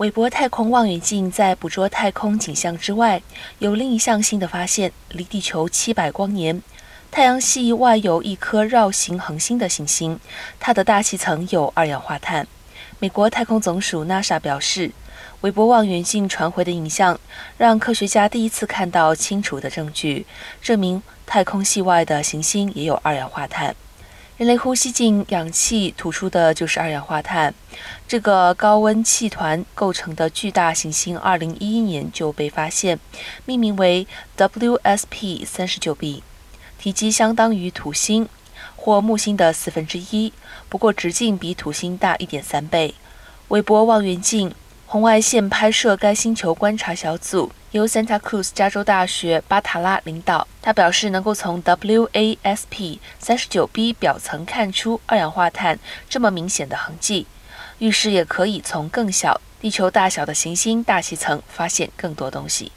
韦伯太空望远镜在捕捉太空景象之外，有另一项新的发现：离地球七百光年，太阳系外有一颗绕行恒星的行星，它的大气层有二氧化碳。美国太空总署 NASA 表示，韦伯望远镜传回的影像让科学家第一次看到清楚的证据，证明太空系外的行星也有二氧化碳。人类呼吸进氧气吐出的就是二氧化碳。这个高温气团构成的巨大行星，二零一一年就被发现，命名为 WSP 三十九 b，体积相当于土星或木星的四分之一，不过直径比土星大一点三倍。韦伯望远镜。红外线拍摄该星球观察小组由 Santa Cruz 加州大学巴塔拉领导。他表示，能够从 WASP 三十九 b 表层看出二氧化碳这么明显的痕迹，预示也可以从更小、地球大小的行星大气层发现更多东西。